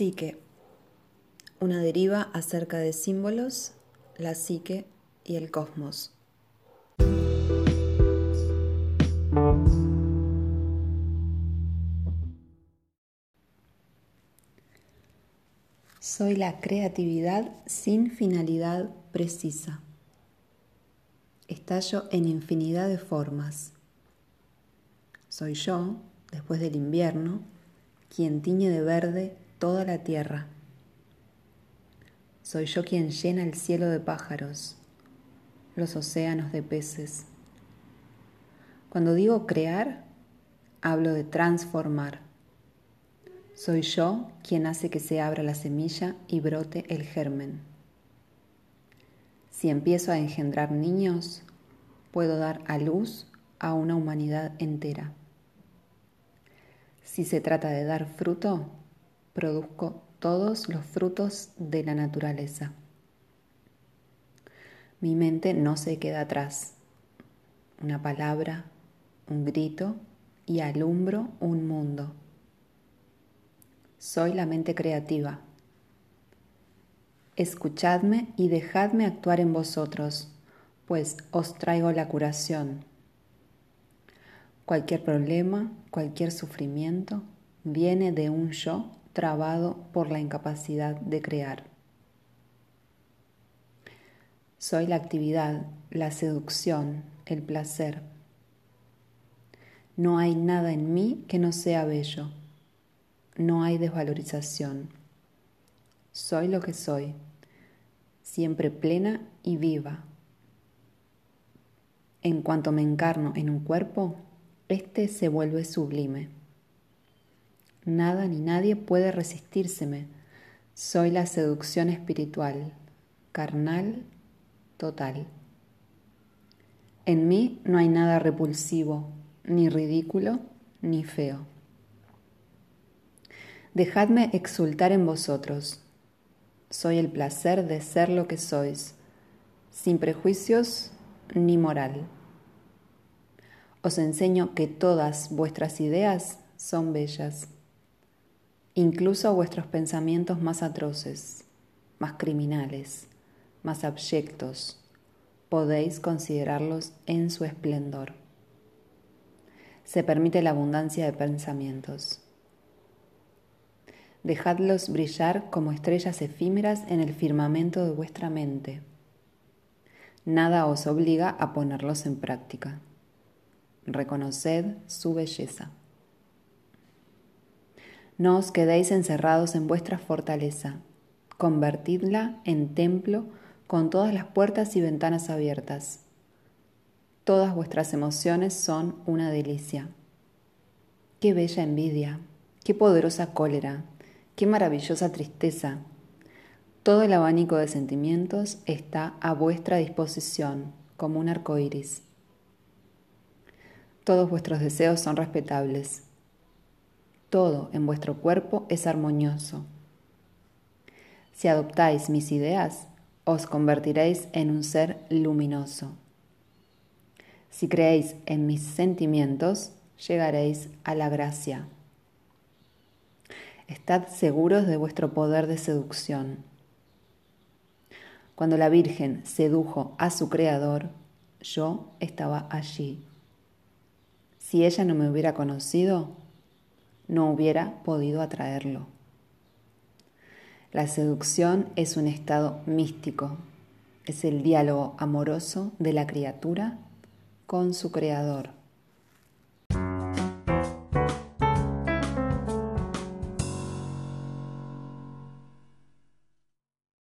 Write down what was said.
Psique. Una deriva acerca de símbolos, la psique y el cosmos. Soy la creatividad sin finalidad precisa. Estallo en infinidad de formas. Soy yo, después del invierno, quien tiñe de verde toda la tierra. Soy yo quien llena el cielo de pájaros, los océanos de peces. Cuando digo crear, hablo de transformar. Soy yo quien hace que se abra la semilla y brote el germen. Si empiezo a engendrar niños, puedo dar a luz a una humanidad entera. Si se trata de dar fruto, produzco todos los frutos de la naturaleza. Mi mente no se queda atrás. Una palabra, un grito y alumbro un mundo. Soy la mente creativa. Escuchadme y dejadme actuar en vosotros, pues os traigo la curación. Cualquier problema, cualquier sufrimiento viene de un yo trabado por la incapacidad de crear. Soy la actividad, la seducción, el placer. No hay nada en mí que no sea bello. No hay desvalorización. Soy lo que soy, siempre plena y viva. En cuanto me encarno en un cuerpo, éste se vuelve sublime. Nada ni nadie puede resistírseme. Soy la seducción espiritual, carnal, total. En mí no hay nada repulsivo, ni ridículo, ni feo. Dejadme exultar en vosotros. Soy el placer de ser lo que sois, sin prejuicios ni moral. Os enseño que todas vuestras ideas son bellas incluso vuestros pensamientos más atroces, más criminales, más abyectos, podéis considerarlos en su esplendor. Se permite la abundancia de pensamientos. Dejadlos brillar como estrellas efímeras en el firmamento de vuestra mente. Nada os obliga a ponerlos en práctica. Reconoced su belleza. No os quedéis encerrados en vuestra fortaleza, convertidla en templo con todas las puertas y ventanas abiertas. Todas vuestras emociones son una delicia. Qué bella envidia, qué poderosa cólera, qué maravillosa tristeza. Todo el abanico de sentimientos está a vuestra disposición como un arco iris. Todos vuestros deseos son respetables todo en vuestro cuerpo es armonioso. Si adoptáis mis ideas, os convertiréis en un ser luminoso. Si creéis en mis sentimientos, llegaréis a la gracia. Estad seguros de vuestro poder de seducción. Cuando la Virgen sedujo a su Creador, yo estaba allí. Si ella no me hubiera conocido, no hubiera podido atraerlo. La seducción es un estado místico, es el diálogo amoroso de la criatura con su creador.